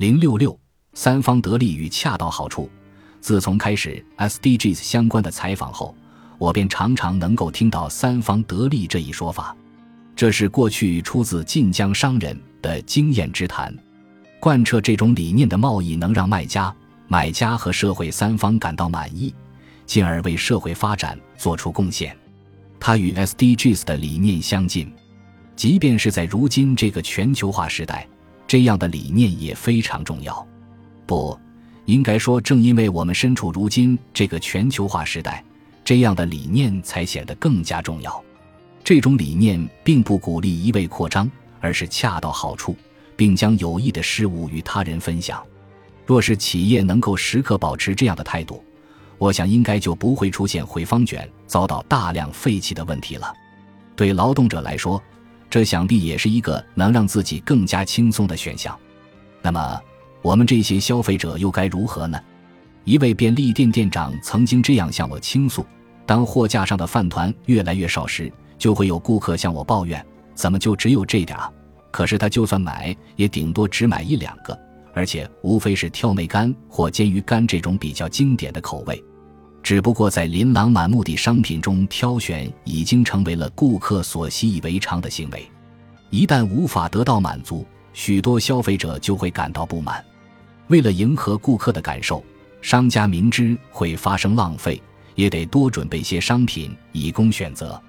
零六六三方得利与恰到好处。自从开始 SDGs 相关的采访后，我便常常能够听到“三方得利”这一说法。这是过去出自晋江商人的经验之谈。贯彻这种理念的贸易能让卖家、买家和社会三方感到满意，进而为社会发展做出贡献。它与 SDGs 的理念相近，即便是在如今这个全球化时代，这样的理念也非常重要。不，应该说，正因为我们身处如今这个全球化时代，这样的理念才显得更加重要。这种理念并不鼓励一味扩张，而是恰到好处。并将有益的事物与他人分享。若是企业能够时刻保持这样的态度，我想应该就不会出现回方卷遭到大量废弃的问题了。对劳动者来说，这想必也是一个能让自己更加轻松的选项。那么，我们这些消费者又该如何呢？一位便利店店长曾经这样向我倾诉：当货架上的饭团越来越少时，就会有顾客向我抱怨：“怎么就只有这点啊？”可是他就算买，也顶多只买一两个，而且无非是挑梅干或煎鱼干这种比较经典的口味。只不过在琳琅满目的商品中挑选，已经成为了顾客所习以为常的行为。一旦无法得到满足，许多消费者就会感到不满。为了迎合顾客的感受，商家明知会发生浪费，也得多准备些商品以供选择。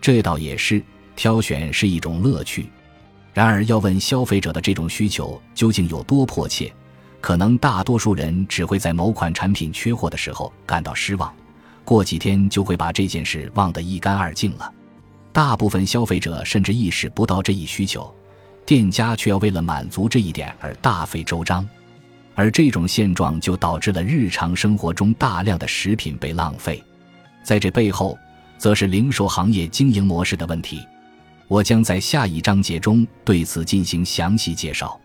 这倒也是，挑选是一种乐趣。然而，要问消费者的这种需求究竟有多迫切，可能大多数人只会在某款产品缺货的时候感到失望，过几天就会把这件事忘得一干二净了。大部分消费者甚至意识不到这一需求，店家却要为了满足这一点而大费周章，而这种现状就导致了日常生活中大量的食品被浪费。在这背后，则是零售行业经营模式的问题。我将在下一章节中对此进行详细介绍。